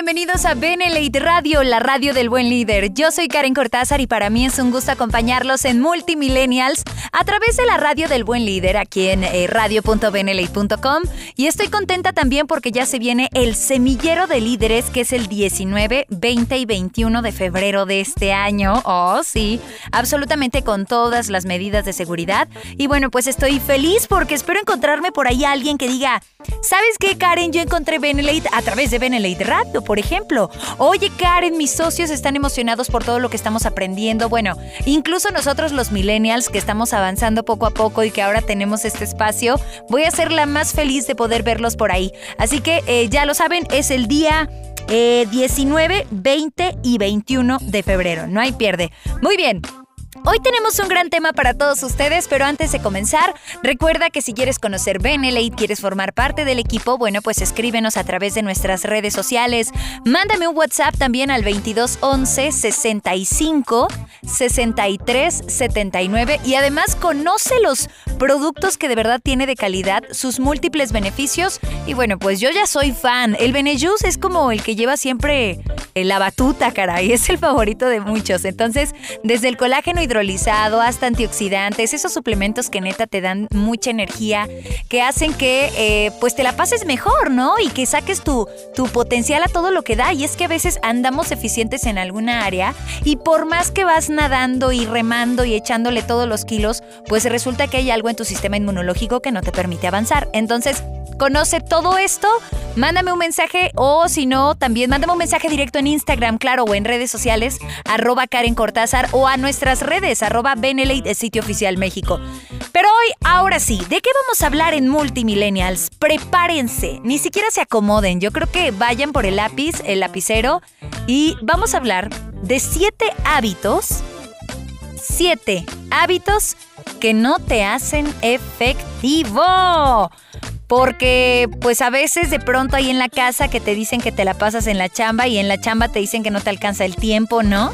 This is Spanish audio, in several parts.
Bienvenidos a Benelate Radio, la radio del buen líder. Yo soy Karen Cortázar y para mí es un gusto acompañarlos en Multimillennials a través de la radio del buen líder aquí en eh, radio.benelate.com y estoy contenta también porque ya se viene el semillero de líderes que es el 19, 20 y 21 de febrero de este año. Oh, sí, absolutamente con todas las medidas de seguridad. Y bueno, pues estoy feliz porque espero encontrarme por ahí a alguien que diga, ¿sabes qué, Karen? Yo encontré Benelate a través de Benelate Late Radio, por ejemplo. Oye, Karen, mis socios están emocionados por todo lo que estamos aprendiendo. Bueno, incluso nosotros los millennials que estamos avanzando poco a poco y que ahora tenemos este espacio, voy a ser la más feliz de poder verlos por ahí. Así que eh, ya lo saben, es el día 19, eh, 20 y 21 de febrero. No hay pierde. Muy bien. Hoy tenemos un gran tema para todos ustedes, pero antes de comenzar, recuerda que si quieres conocer Benelate, quieres formar parte del equipo, bueno, pues escríbenos a través de nuestras redes sociales. Mándame un WhatsApp también al 2211 65 63 79 y además conoce los productos que de verdad tiene de calidad, sus múltiples beneficios y bueno, pues yo ya soy fan. El Benejus es como el que lleva siempre la batuta, caray, es el favorito de muchos. Entonces, desde el colágeno y hidrolizado, hasta antioxidantes, esos suplementos que neta te dan mucha energía, que hacen que eh, pues te la pases mejor, ¿no? Y que saques tu, tu potencial a todo lo que da. Y es que a veces andamos eficientes en alguna área y por más que vas nadando y remando y echándole todos los kilos, pues resulta que hay algo en tu sistema inmunológico que no te permite avanzar. Entonces, conoce todo esto, mándame un mensaje o si no, también mándame un mensaje directo en Instagram, claro, o en redes sociales, arroba Karen Cortázar o a nuestras redes, arroba Benelate, sitio oficial México. Pero hoy, ahora sí, ¿de qué vamos a hablar en Multimillennials? Prepárense, ni siquiera se acomoden, yo creo que vayan por el lápiz, el lapicero, y vamos a hablar de siete hábitos, siete hábitos que no te hacen efectivo. Porque pues a veces de pronto hay en la casa que te dicen que te la pasas en la chamba y en la chamba te dicen que no te alcanza el tiempo, ¿no?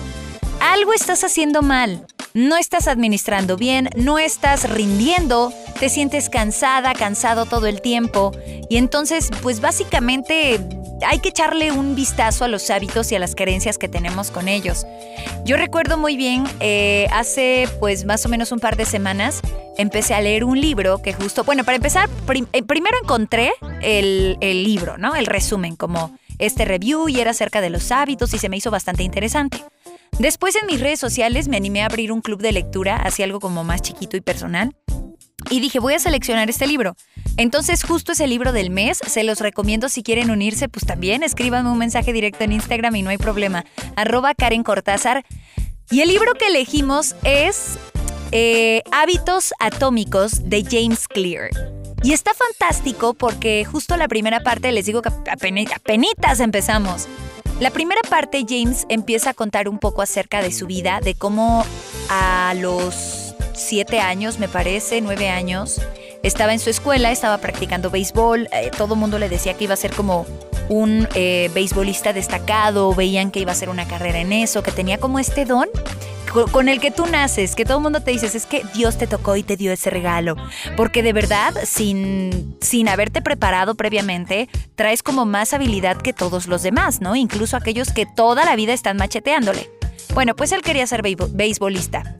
Algo estás haciendo mal. No estás administrando bien, no estás rindiendo, te sientes cansada, cansado todo el tiempo. Y entonces, pues básicamente hay que echarle un vistazo a los hábitos y a las creencias que tenemos con ellos. Yo recuerdo muy bien, eh, hace pues más o menos un par de semanas, empecé a leer un libro que justo, bueno, para empezar, eh, primero encontré el, el libro, ¿no? El resumen, como este review y era acerca de los hábitos y se me hizo bastante interesante. Después en mis redes sociales me animé a abrir un club de lectura, hacia algo como más chiquito y personal. Y dije, voy a seleccionar este libro. Entonces, justo ese libro del mes, se los recomiendo si quieren unirse, pues también escríbanme un mensaje directo en Instagram y no hay problema. Arroba Karen Cortázar. Y el libro que elegimos es eh, Hábitos Atómicos de James Clear. Y está fantástico porque justo la primera parte, les digo que apenas empezamos. La primera parte, James empieza a contar un poco acerca de su vida, de cómo a los siete años, me parece, nueve años. Estaba en su escuela, estaba practicando béisbol. Eh, todo el mundo le decía que iba a ser como un eh, beisbolista destacado. Veían que iba a hacer una carrera en eso, que tenía como este don con el que tú naces, que todo el mundo te dice, es que Dios te tocó y te dio ese regalo. Porque de verdad, sin, sin haberte preparado previamente, traes como más habilidad que todos los demás, ¿no? Incluso aquellos que toda la vida están macheteándole. Bueno, pues él quería ser beisbolista.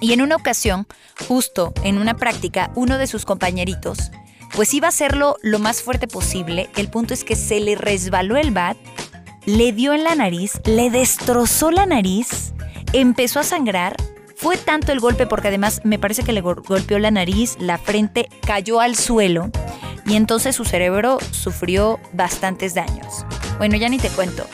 Y en una ocasión, justo en una práctica, uno de sus compañeritos, pues iba a hacerlo lo más fuerte posible. El punto es que se le resbaló el bat, le dio en la nariz, le destrozó la nariz, empezó a sangrar. Fue tanto el golpe porque además me parece que le golpeó la nariz, la frente, cayó al suelo y entonces su cerebro sufrió bastantes daños. Bueno, ya ni te cuento.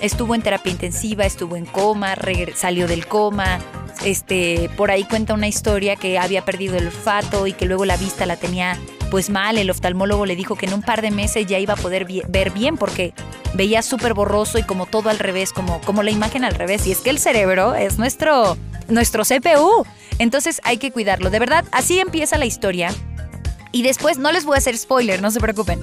Estuvo en terapia intensiva, estuvo en coma, salió del coma, este, por ahí cuenta una historia que había perdido el olfato y que luego la vista la tenía pues mal. El oftalmólogo le dijo que en un par de meses ya iba a poder ver bien porque veía súper borroso y como todo al revés, como, como la imagen al revés. Y es que el cerebro es nuestro nuestro CPU. Entonces hay que cuidarlo. De verdad, así empieza la historia. Y después, no les voy a hacer spoiler, no se preocupen.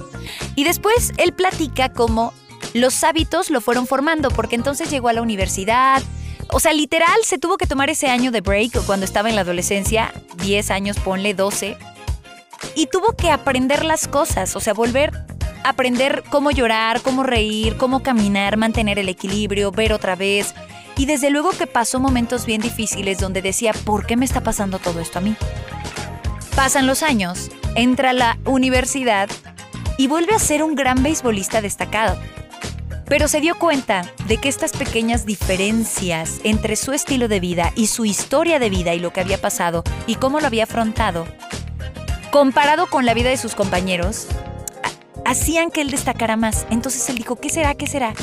Y después él platica cómo los hábitos lo fueron formando, porque entonces llegó a la universidad. O sea, literal, se tuvo que tomar ese año de break cuando estaba en la adolescencia, 10 años, ponle 12. Y tuvo que aprender las cosas, o sea, volver a aprender cómo llorar, cómo reír, cómo caminar, mantener el equilibrio, ver otra vez. Y desde luego que pasó momentos bien difíciles donde decía, ¿por qué me está pasando todo esto a mí? Pasan los años, entra a la universidad y vuelve a ser un gran beisbolista destacado. Pero se dio cuenta de que estas pequeñas diferencias entre su estilo de vida y su historia de vida y lo que había pasado y cómo lo había afrontado, comparado con la vida de sus compañeros, hacían que él destacara más. Entonces él dijo, ¿qué será? ¿Qué será?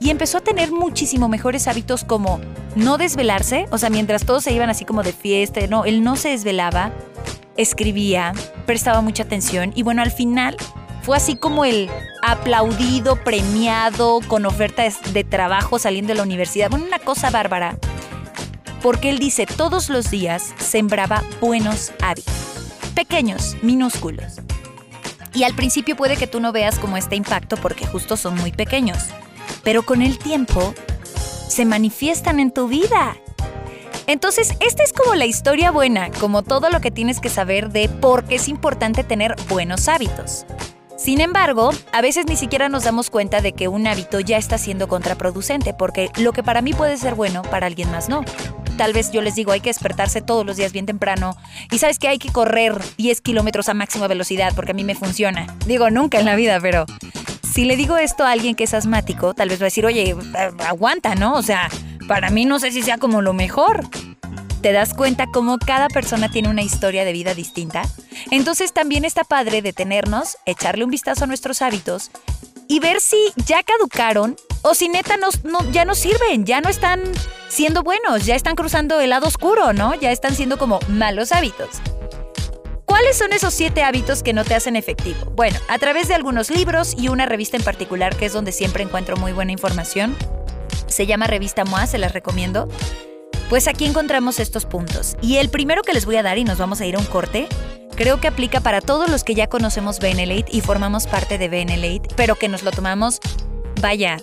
Y empezó a tener muchísimo mejores hábitos como no desvelarse, o sea, mientras todos se iban así como de fiesta, no, él no se desvelaba, escribía, prestaba mucha atención y bueno, al final fue así como el aplaudido, premiado, con ofertas de trabajo saliendo de la universidad. Bueno, una cosa bárbara. Porque él dice, todos los días sembraba buenos hábitos. Pequeños, minúsculos. Y al principio puede que tú no veas como este impacto porque justo son muy pequeños. Pero con el tiempo se manifiestan en tu vida. Entonces, esta es como la historia buena, como todo lo que tienes que saber de por qué es importante tener buenos hábitos. Sin embargo, a veces ni siquiera nos damos cuenta de que un hábito ya está siendo contraproducente, porque lo que para mí puede ser bueno, para alguien más no. Tal vez yo les digo, hay que despertarse todos los días bien temprano y sabes que hay que correr 10 kilómetros a máxima velocidad porque a mí me funciona. Digo, nunca en la vida, pero si le digo esto a alguien que es asmático, tal vez va a decir, oye, aguanta, ¿no? O sea, para mí no sé si sea como lo mejor te das cuenta cómo cada persona tiene una historia de vida distinta. Entonces también está padre detenernos, echarle un vistazo a nuestros hábitos y ver si ya caducaron o si neta ya no sirven, ya no están siendo buenos, ya están cruzando el lado oscuro, ¿no? Ya están siendo como malos hábitos. ¿Cuáles son esos siete hábitos que no te hacen efectivo? Bueno, a través de algunos libros y una revista en particular que es donde siempre encuentro muy buena información. Se llama Revista MOA, se las recomiendo. Pues aquí encontramos estos puntos. Y el primero que les voy a dar, y nos vamos a ir a un corte, creo que aplica para todos los que ya conocemos Benelate y formamos parte de Benelate, pero que nos lo tomamos, vaya,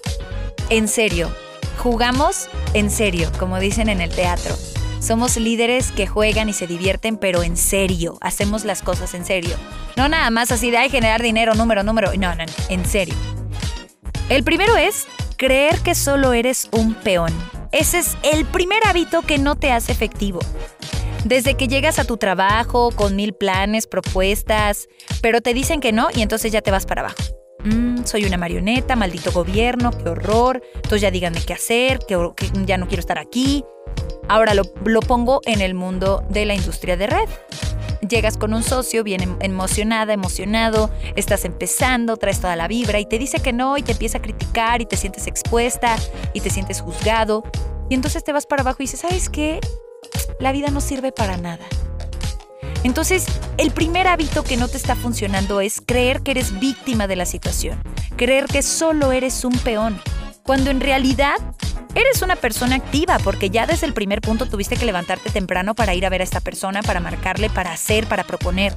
en serio. Jugamos en serio, como dicen en el teatro. Somos líderes que juegan y se divierten, pero en serio. Hacemos las cosas en serio. No nada más así de generar dinero, número, número. No, no, no, en serio. El primero es creer que solo eres un peón. Ese es el primer hábito que no te hace efectivo. Desde que llegas a tu trabajo con mil planes, propuestas, pero te dicen que no y entonces ya te vas para abajo. Mm, soy una marioneta, maldito gobierno, qué horror, entonces ya díganme qué hacer, que, ya no quiero estar aquí. Ahora lo, lo pongo en el mundo de la industria de red. Llegas con un socio bien em, emocionada, emocionado, estás empezando, traes toda la vibra y te dice que no y te empieza a criticar y te sientes expuesta y te sientes juzgado. Y entonces te vas para abajo y dices, ¿sabes qué? La vida no sirve para nada. Entonces, el primer hábito que no te está funcionando es creer que eres víctima de la situación, creer que solo eres un peón, cuando en realidad eres una persona activa porque ya desde el primer punto tuviste que levantarte temprano para ir a ver a esta persona, para marcarle, para hacer, para proponer.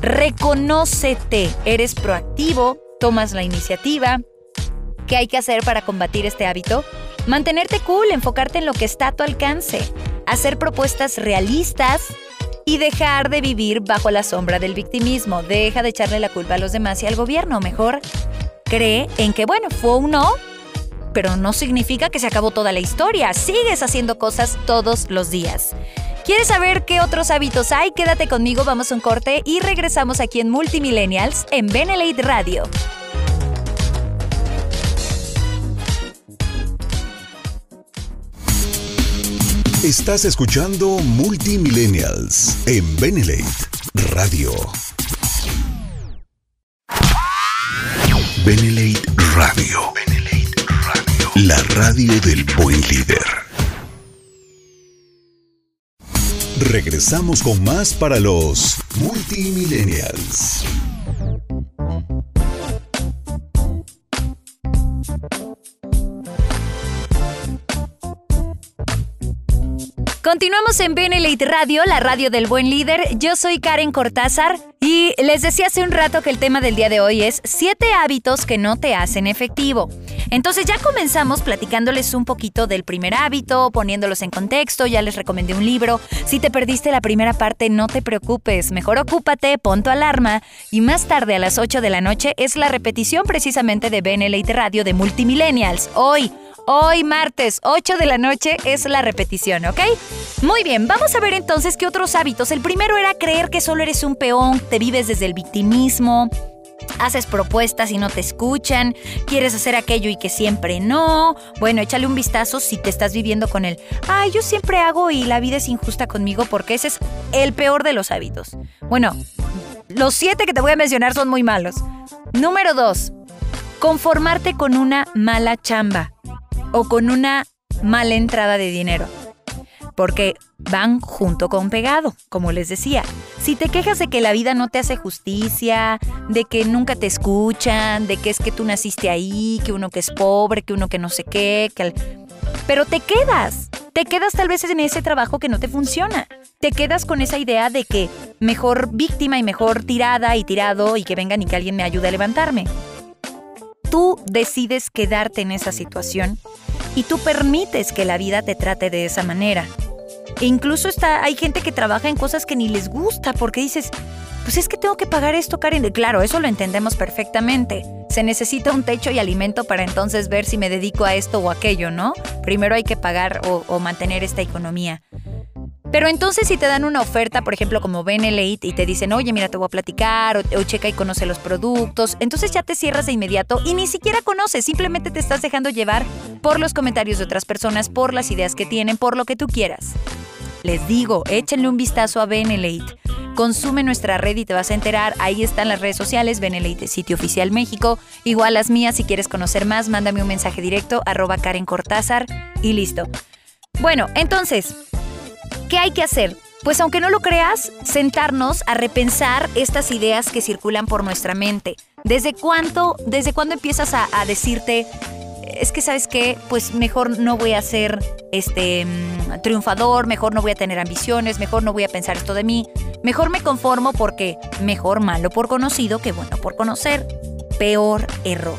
Reconócete, eres proactivo, tomas la iniciativa. ¿Qué hay que hacer para combatir este hábito? Mantenerte cool, enfocarte en lo que está a tu alcance, hacer propuestas realistas y dejar de vivir bajo la sombra del victimismo. Deja de echarle la culpa a los demás y al gobierno. Mejor cree en que, bueno, fue un no, pero no significa que se acabó toda la historia. Sigues haciendo cosas todos los días. ¿Quieres saber qué otros hábitos hay? Quédate conmigo, vamos a un corte y regresamos aquí en Multimillennials en Benelate Radio. Estás escuchando Multimillennials en Benelate Radio. Benelate Radio. La radio del buen líder. Regresamos con más para los multimillennials. Continuamos en Benelite Radio, la radio del buen líder. Yo soy Karen Cortázar y les decía hace un rato que el tema del día de hoy es 7 hábitos que no te hacen efectivo. Entonces ya comenzamos platicándoles un poquito del primer hábito, poniéndolos en contexto, ya les recomendé un libro. Si te perdiste la primera parte, no te preocupes, mejor ocúpate, pon tu alarma y más tarde a las 8 de la noche es la repetición precisamente de Benelite Radio de Multimillennials. Hoy Hoy martes, 8 de la noche, es la repetición, ¿ok? Muy bien, vamos a ver entonces qué otros hábitos. El primero era creer que solo eres un peón, te vives desde el victimismo, haces propuestas y no te escuchan, quieres hacer aquello y que siempre no. Bueno, échale un vistazo si te estás viviendo con él. Ay, yo siempre hago y la vida es injusta conmigo porque ese es el peor de los hábitos. Bueno, los siete que te voy a mencionar son muy malos. Número dos, conformarte con una mala chamba o con una mala entrada de dinero. Porque van junto con pegado, como les decía. Si te quejas de que la vida no te hace justicia, de que nunca te escuchan, de que es que tú naciste ahí, que uno que es pobre, que uno que no sé qué, que... Pero te quedas, te quedas tal vez en ese trabajo que no te funciona. Te quedas con esa idea de que mejor víctima y mejor tirada y tirado y que vengan y que alguien me ayude a levantarme tú decides quedarte en esa situación y tú permites que la vida te trate de esa manera. E incluso está, hay gente que trabaja en cosas que ni les gusta porque dices, pues es que tengo que pagar esto, Karen. Claro, eso lo entendemos perfectamente. Se necesita un techo y alimento para entonces ver si me dedico a esto o aquello, ¿no? Primero hay que pagar o, o mantener esta economía. Pero entonces si te dan una oferta, por ejemplo, como Benelite y te dicen, oye, mira, te voy a platicar, o, checa y conoce los productos, entonces ya te cierras de inmediato y ni siquiera conoces, simplemente te estás dejando llevar por los comentarios de otras personas, por las ideas que tienen, por lo que tú quieras. Les digo, échenle un vistazo a Benelite. Consume nuestra red y te vas a enterar. Ahí están las redes sociales, Benelite Sitio Oficial México. Igual las mías, si quieres conocer más, mándame un mensaje directo, arroba Karen Cortázar y listo. Bueno, entonces, ¿Qué hay que hacer? Pues aunque no lo creas, sentarnos a repensar estas ideas que circulan por nuestra mente. ¿Desde cuánto, desde cuándo empiezas a, decirte, es que sabes qué, pues mejor no voy a ser este mm, triunfador, mejor no voy a tener ambiciones, mejor no voy a pensar esto de mí, mejor me conformo porque mejor malo por conocido que bueno por conocer. Peor error.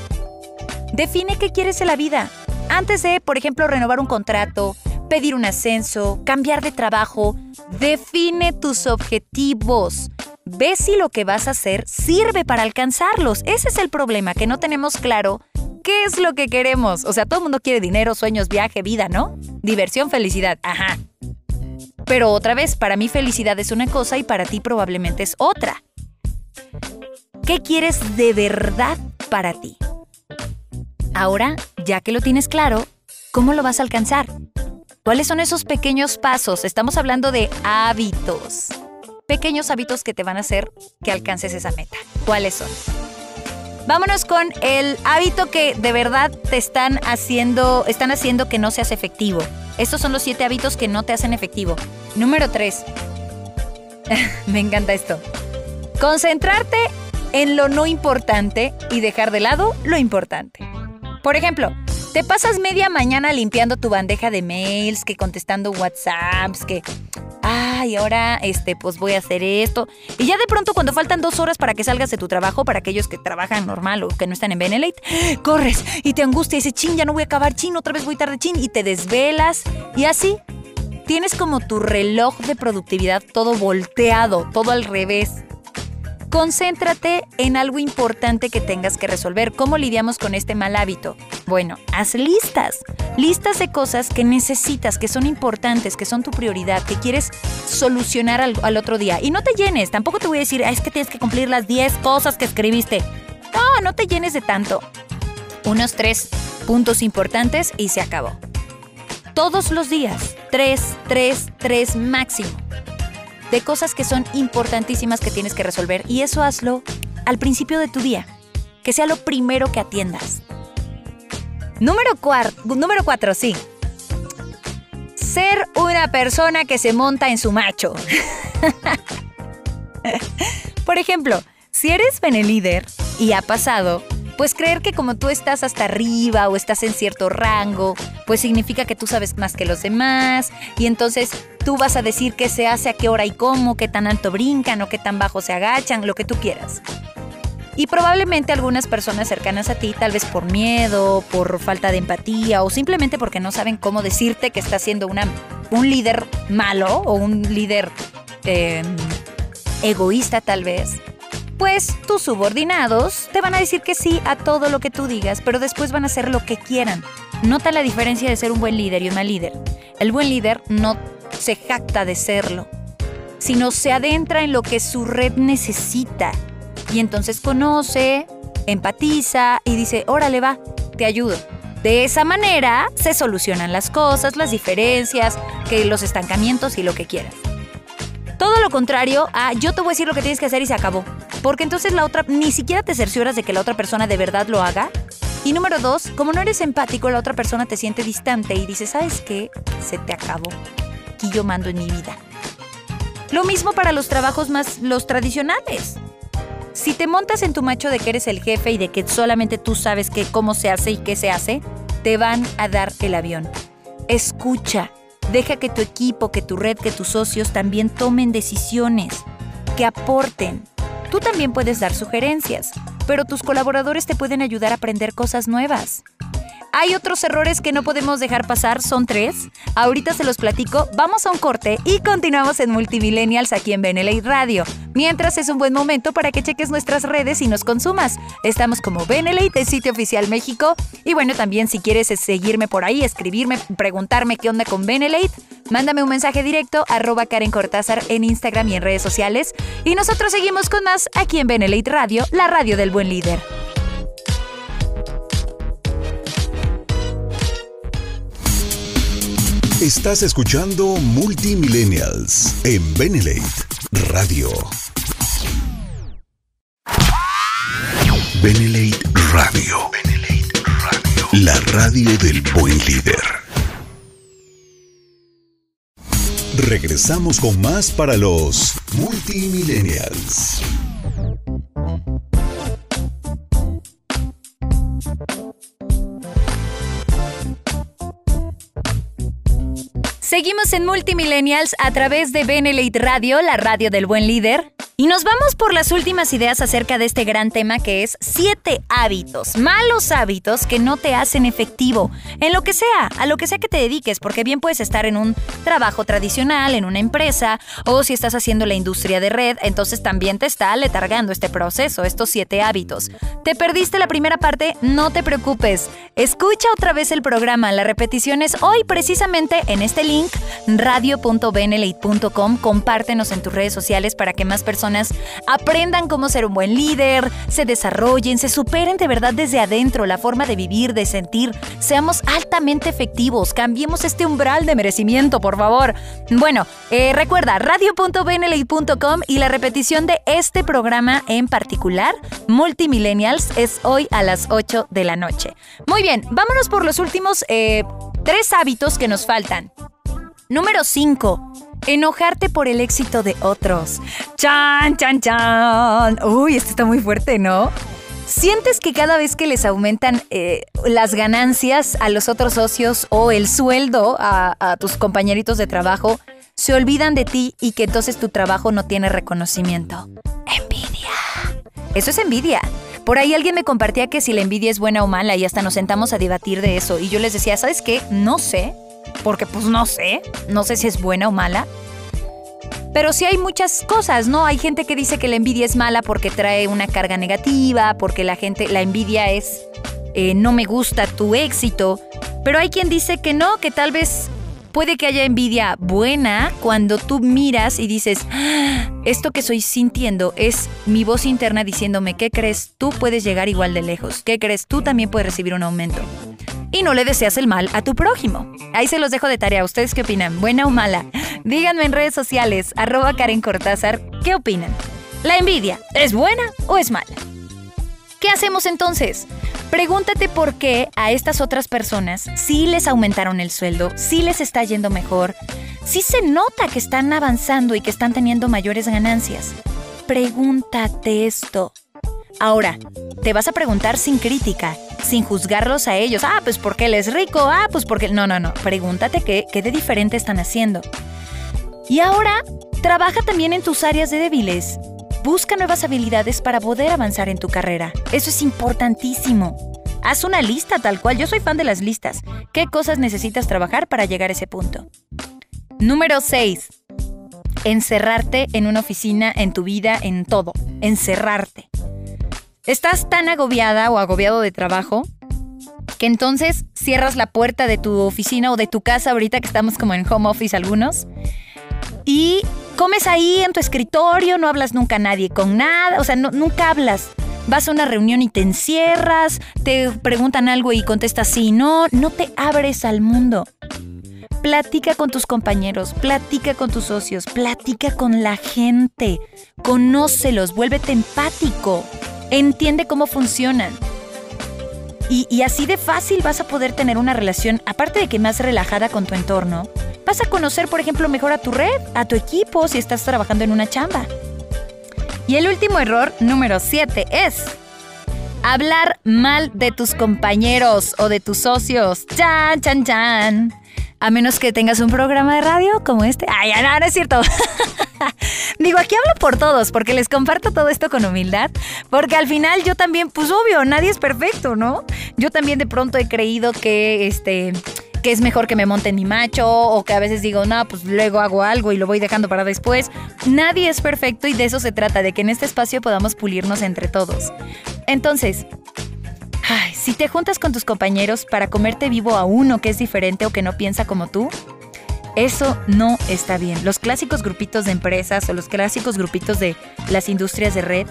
Define qué quieres en la vida. Antes de, por ejemplo, renovar un contrato, pedir un ascenso, cambiar de trabajo. Define tus objetivos. Ve si lo que vas a hacer sirve para alcanzarlos. Ese es el problema, que no tenemos claro qué es lo que queremos. O sea, todo el mundo quiere dinero, sueños, viaje, vida, ¿no? Diversión, felicidad. Ajá. Pero otra vez, para mí felicidad es una cosa y para ti probablemente es otra. ¿Qué quieres de verdad para ti? Ahora, ya que lo tienes claro, ¿cómo lo vas a alcanzar? ¿Cuáles son esos pequeños pasos? Estamos hablando de hábitos. Pequeños hábitos que te van a hacer que alcances esa meta. ¿Cuáles son? Vámonos con el hábito que de verdad te están haciendo, están haciendo que no seas efectivo. Estos son los siete hábitos que no te hacen efectivo. Número tres. Me encanta esto. Concentrarte en lo no importante y dejar de lado lo importante. Por ejemplo, te pasas media mañana limpiando tu bandeja de mails, que contestando WhatsApps, que ay, ahora este, pues voy a hacer esto. Y ya de pronto, cuando faltan dos horas para que salgas de tu trabajo, para aquellos que trabajan normal o que no están en Benelite, corres y te angustia y dices, chin, ya no voy a acabar, chin, otra vez voy tarde, chin, y te desvelas. Y así tienes como tu reloj de productividad todo volteado, todo al revés. Concéntrate en algo importante que tengas que resolver. ¿Cómo lidiamos con este mal hábito? Bueno, haz listas. Listas de cosas que necesitas, que son importantes, que son tu prioridad, que quieres solucionar al, otro día. Y no te llenes. Tampoco te voy a decir, es que tienes que cumplir las 10 cosas que escribiste. No, no te llenes de tanto. Unos tres puntos importantes y se acabó. Todos los días. Tres, tres, tres máximo de cosas que son importantísimas que tienes que resolver y eso hazlo al principio de tu día, que sea lo primero que atiendas. Número, número cuatro, sí. Ser una persona que se monta en su macho. Por ejemplo, si eres líder y ha pasado, pues creer que como tú estás hasta arriba o estás en cierto rango, pues significa que tú sabes más que los demás y entonces tú vas a decir qué se hace, a qué hora y cómo, qué tan alto brincan o qué tan bajo se agachan, lo que tú quieras. Y probablemente algunas personas cercanas a ti, tal vez por miedo, por falta de empatía o simplemente porque no saben cómo decirte que estás siendo una, un líder malo o un líder em, egoísta tal vez, pues tus subordinados te van a decir que sí a todo lo que tú digas, pero después van a hacer lo que quieran. Nota la diferencia de ser un buen líder y un mal líder. El buen líder no se jacta de serlo, sino se adentra en lo que su red necesita y entonces conoce, empatiza y dice, órale va, te ayudo. De esa manera se solucionan las cosas, las diferencias, que los estancamientos y lo que quieras. Todo lo contrario a yo te voy a decir lo que tienes que hacer y se acabó. Porque entonces la otra ni siquiera te cercioras de que la otra persona de verdad lo haga. Y número dos, como no eres empático, la otra persona te siente distante y dice, ¿sabes qué? Se te acabó. Yo mando en mi vida. Lo mismo para los trabajos más los tradicionales. Si te montas en tu macho de que eres el jefe y de que solamente tú sabes cómo se hace y qué se hace, te van a dar el avión. Escucha, deja que tu equipo, que tu red, que tus socios también tomen decisiones, que aporten. Tú también puedes dar sugerencias, pero tus colaboradores te pueden ayudar a aprender cosas nuevas. Hay otros errores que no podemos dejar pasar, son tres. Ahorita se los platico, vamos a un corte y continuamos en Multimillennials aquí en Benelate Radio. Mientras es un buen momento para que cheques nuestras redes y nos consumas. Estamos como Benelate, el sitio oficial México. Y bueno, también si quieres seguirme por ahí, escribirme, preguntarme qué onda con Benelate, mándame un mensaje directo arroba Karen Cortázar en Instagram y en redes sociales. Y nosotros seguimos con más aquí en Benelate Radio, la radio del buen líder. Estás escuchando Multimillennials en Benelate Radio. Benelate Radio. Benelate Radio. La radio del buen líder. Regresamos con más para los Multimillennials. Seguimos en Multimillennials a través de Benelite Radio, la radio del buen líder. Y nos vamos por las últimas ideas acerca de este gran tema que es siete hábitos, malos hábitos que no te hacen efectivo en lo que sea, a lo que sea que te dediques, porque bien puedes estar en un trabajo tradicional, en una empresa, o si estás haciendo la industria de red, entonces también te está letargando este proceso, estos siete hábitos. ¿Te perdiste la primera parte? No te preocupes. Escucha otra vez el programa, la repetición es hoy precisamente en este link, radio.benelite.com, compártenos en tus redes sociales para que más personas aprendan cómo ser un buen líder, se desarrollen, se superen de verdad desde adentro la forma de vivir, de sentir, seamos altamente efectivos, cambiemos este umbral de merecimiento, por favor. Bueno, eh, recuerda radio.bnli.com y la repetición de este programa en particular, Multimillennials, es hoy a las 8 de la noche. Muy bien, vámonos por los últimos eh, tres hábitos que nos faltan. Número 5 Enojarte por el éxito de otros. Chan, chan, chan. Uy, esto está muy fuerte, ¿no? ¿Sientes que cada vez que les aumentan eh, las ganancias a los otros socios o el sueldo a, a tus compañeritos de trabajo, se olvidan de ti y que entonces tu trabajo no tiene reconocimiento? Envidia. Eso es envidia. Por ahí alguien me compartía que si la envidia es buena o mala y hasta nos sentamos a debatir de eso. Y yo les decía, ¿sabes qué? No sé porque pues no sé, no sé si es buena o mala. Pero sí hay muchas cosas, ¿no? Hay gente que dice que la envidia es mala porque trae una carga negativa, porque la gente, la envidia es eh, no me gusta tu éxito. Pero hay quien dice que no, que tal vez puede que haya envidia buena cuando tú miras y dices, ah, esto que estoy sintiendo es mi voz interna diciéndome, ¿qué crees? Tú puedes llegar igual de lejos. ¿Qué crees? Tú también puedes recibir un aumento y no le deseas el mal a tu prójimo. Ahí se los dejo de tarea. ¿Ustedes qué opinan? ¿Buena o mala? Díganme en redes sociales, arroba Karen Cortázar, ¿qué opinan? ¿La envidia es buena o es mala? ¿Qué hacemos entonces? Pregúntate por qué a estas otras personas sí les aumentaron el sueldo, sí les está yendo mejor, sí se nota que están avanzando y que están teniendo mayores ganancias. Pregúntate esto. Ahora, te vas a preguntar sin crítica, sin juzgarlos a ellos. Ah, pues porque él es rico. Ah, pues porque... No, no, no. Pregúntate qué, qué de diferente están haciendo. Y ahora, trabaja también en tus áreas de débiles. Busca nuevas habilidades para poder avanzar en tu carrera. Eso es importantísimo. Haz una lista tal cual. Yo soy fan de las listas. ¿Qué cosas necesitas trabajar para llegar a ese punto? Número 6. Encerrarte en una oficina, en tu vida, en todo. Encerrarte. Estás tan agobiada o agobiado de trabajo que entonces cierras la puerta de tu oficina o de tu casa ahorita que estamos como en home office algunos y comes ahí en tu escritorio, no hablas nunca a nadie con nada, o sea, nunca hablas. Vas a una reunión y te encierras, te preguntan algo y contestas sí, no, no te abres al mundo. Platica con tus compañeros, platica con tus socios, platica con la gente, conócelos, vuélvete empático, entiende cómo funcionan. Y, así de fácil vas a poder tener una relación, aparte de que más relajada con tu entorno, vas a conocer, por ejemplo, mejor a tu red, a tu equipo, si estás trabajando en una chamba. Y el último error, número 7, es hablar mal de tus compañeros o de tus socios. Chan, chan, chan. A menos que tengas un programa de radio como este. Ay, no, no es cierto. Digo, aquí hablo por todos, porque les comparto todo esto con humildad, porque al final yo también, pues obvio, nadie es perfecto, ¿no? Yo también de pronto he creído que, este, que es mejor que me monte mi macho o que a veces digo, no, pues luego hago algo y lo voy dejando para después. Nadie es perfecto y de eso se trata, de que en este espacio podamos pulirnos entre todos. Entonces, Ay, si te juntas con tus compañeros para comerte vivo a uno que es diferente o que no piensa como tú, eso no está bien. Los clásicos grupitos de empresas o los clásicos grupitos de las industrias de red,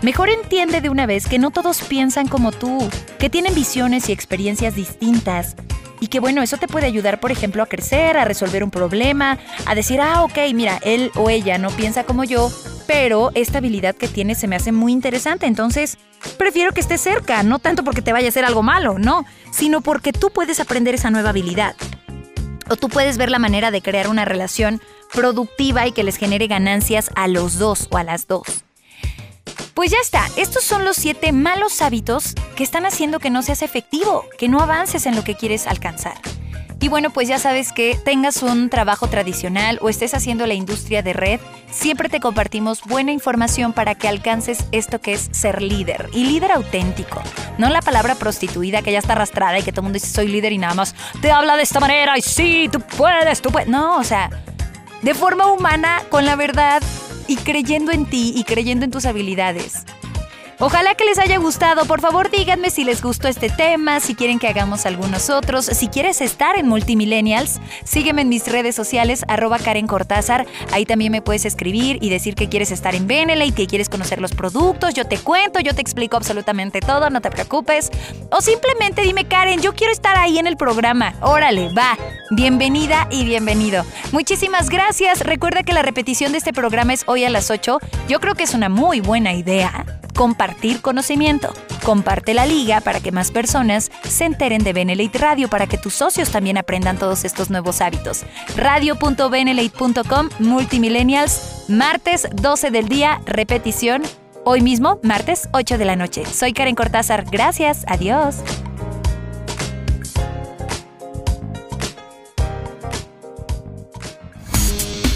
mejor entiende de una vez que no todos piensan como tú, que tienen visiones y experiencias distintas. Y que bueno, eso te puede ayudar, por ejemplo, a crecer, a resolver un problema, a decir, ah, ok, mira, él o ella no piensa como yo, pero esta habilidad que tiene se me hace muy interesante, entonces prefiero que esté cerca, no tanto porque te vaya a hacer algo malo, no, sino porque tú puedes aprender esa nueva habilidad. O tú puedes ver la manera de crear una relación productiva y que les genere ganancias a los dos o a las dos. Pues ya está, estos son los siete malos hábitos que están haciendo que no seas efectivo, que no avances en lo que quieres alcanzar. Y bueno, pues ya sabes que tengas un trabajo tradicional o estés haciendo la industria de red, siempre te compartimos buena información para que alcances esto que es ser líder y líder auténtico. No la palabra prostituida que ya está arrastrada y que todo el mundo dice soy líder y nada más te habla de esta manera y sí, tú puedes, tú puedes. No, o sea, de forma humana, con la verdad y creyendo en ti y creyendo en tus habilidades. Ojalá que les haya gustado. Por favor, díganme si les gustó este tema, si quieren que hagamos algunos otros. Si quieres estar en Multimillennials, sígueme en mis redes sociales, arroba Karen Cortázar. Ahí también me puedes escribir y decir que quieres estar en Benelete, que quieres conocer los productos. Yo te cuento, yo te explico absolutamente todo, no te preocupes. O simplemente dime, Karen, yo quiero estar ahí en el programa. Órale, va. Bienvenida y bienvenido. Muchísimas gracias. Recuerda que la repetición de este programa es hoy a las 8. Yo creo que es una muy buena idea compartir conocimiento. Comparte la liga para que más personas se enteren de Benelate Radio para que tus socios también aprendan todos estos nuevos hábitos. Radio.benelate.com Multimillennials, martes 12 del día, repetición. Hoy mismo, martes 8 de la noche. Soy Karen Cortázar. Gracias. Adiós.